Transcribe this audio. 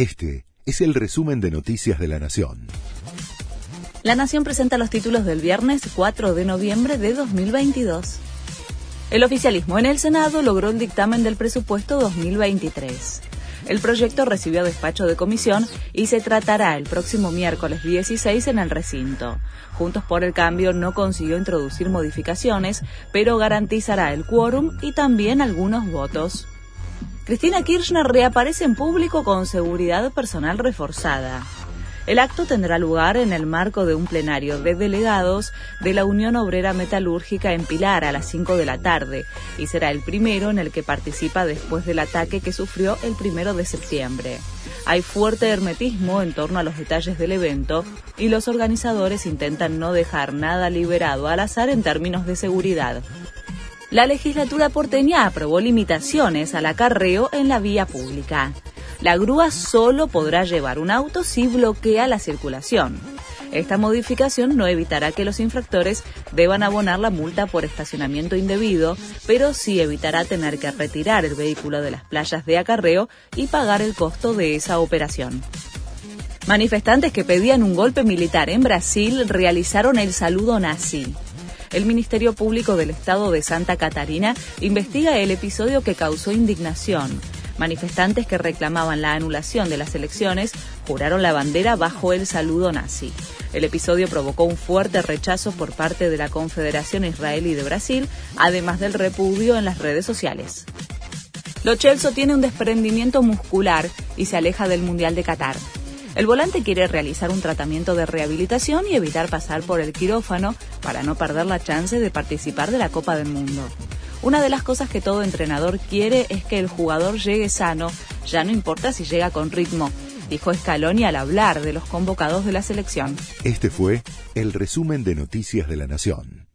Este es el resumen de Noticias de la Nación. La Nación presenta los títulos del viernes 4 de noviembre de 2022. El oficialismo en el Senado logró el dictamen del presupuesto 2023. El proyecto recibió despacho de comisión y se tratará el próximo miércoles 16 en el recinto. Juntos por el Cambio no consiguió introducir modificaciones, pero garantizará el quórum y también algunos votos. Cristina Kirchner reaparece en público con seguridad personal reforzada. El acto tendrá lugar en el marco de un plenario de delegados de la Unión Obrera Metalúrgica en Pilar a las 5 de la tarde y será el primero en el que participa después del ataque que sufrió el primero de septiembre. Hay fuerte hermetismo en torno a los detalles del evento y los organizadores intentan no dejar nada liberado al azar en términos de seguridad la legislatura porteña aprobó limitaciones al acarreo en la vía pública. La grúa solo podrá llevar un auto si bloquea la circulación. Esta modificación no evitará que los infractores deban abonar la multa por estacionamiento indebido, pero sí evitará tener que retirar el vehículo de las playas de acarreo y pagar el costo de esa operación. Manifestantes que pedían un golpe militar en Brasil realizaron el saludo nazi el Ministerio Público del Estado de Santa Catarina investiga el episodio que causó indignación. Manifestantes que reclamaban la anulación de las elecciones juraron la bandera bajo el saludo nazi. El episodio provocó un fuerte rechazo por parte de la Confederación Israelí de Brasil, además del repudio en las redes sociales. Lo Chelsea tiene un desprendimiento muscular y se aleja del Mundial de Qatar. El volante quiere realizar un tratamiento de rehabilitación y evitar pasar por el quirófano para no perder la chance de participar de la Copa del Mundo. Una de las cosas que todo entrenador quiere es que el jugador llegue sano, ya no importa si llega con ritmo, dijo Scaloni al hablar de los convocados de la selección. Este fue el resumen de Noticias de la Nación.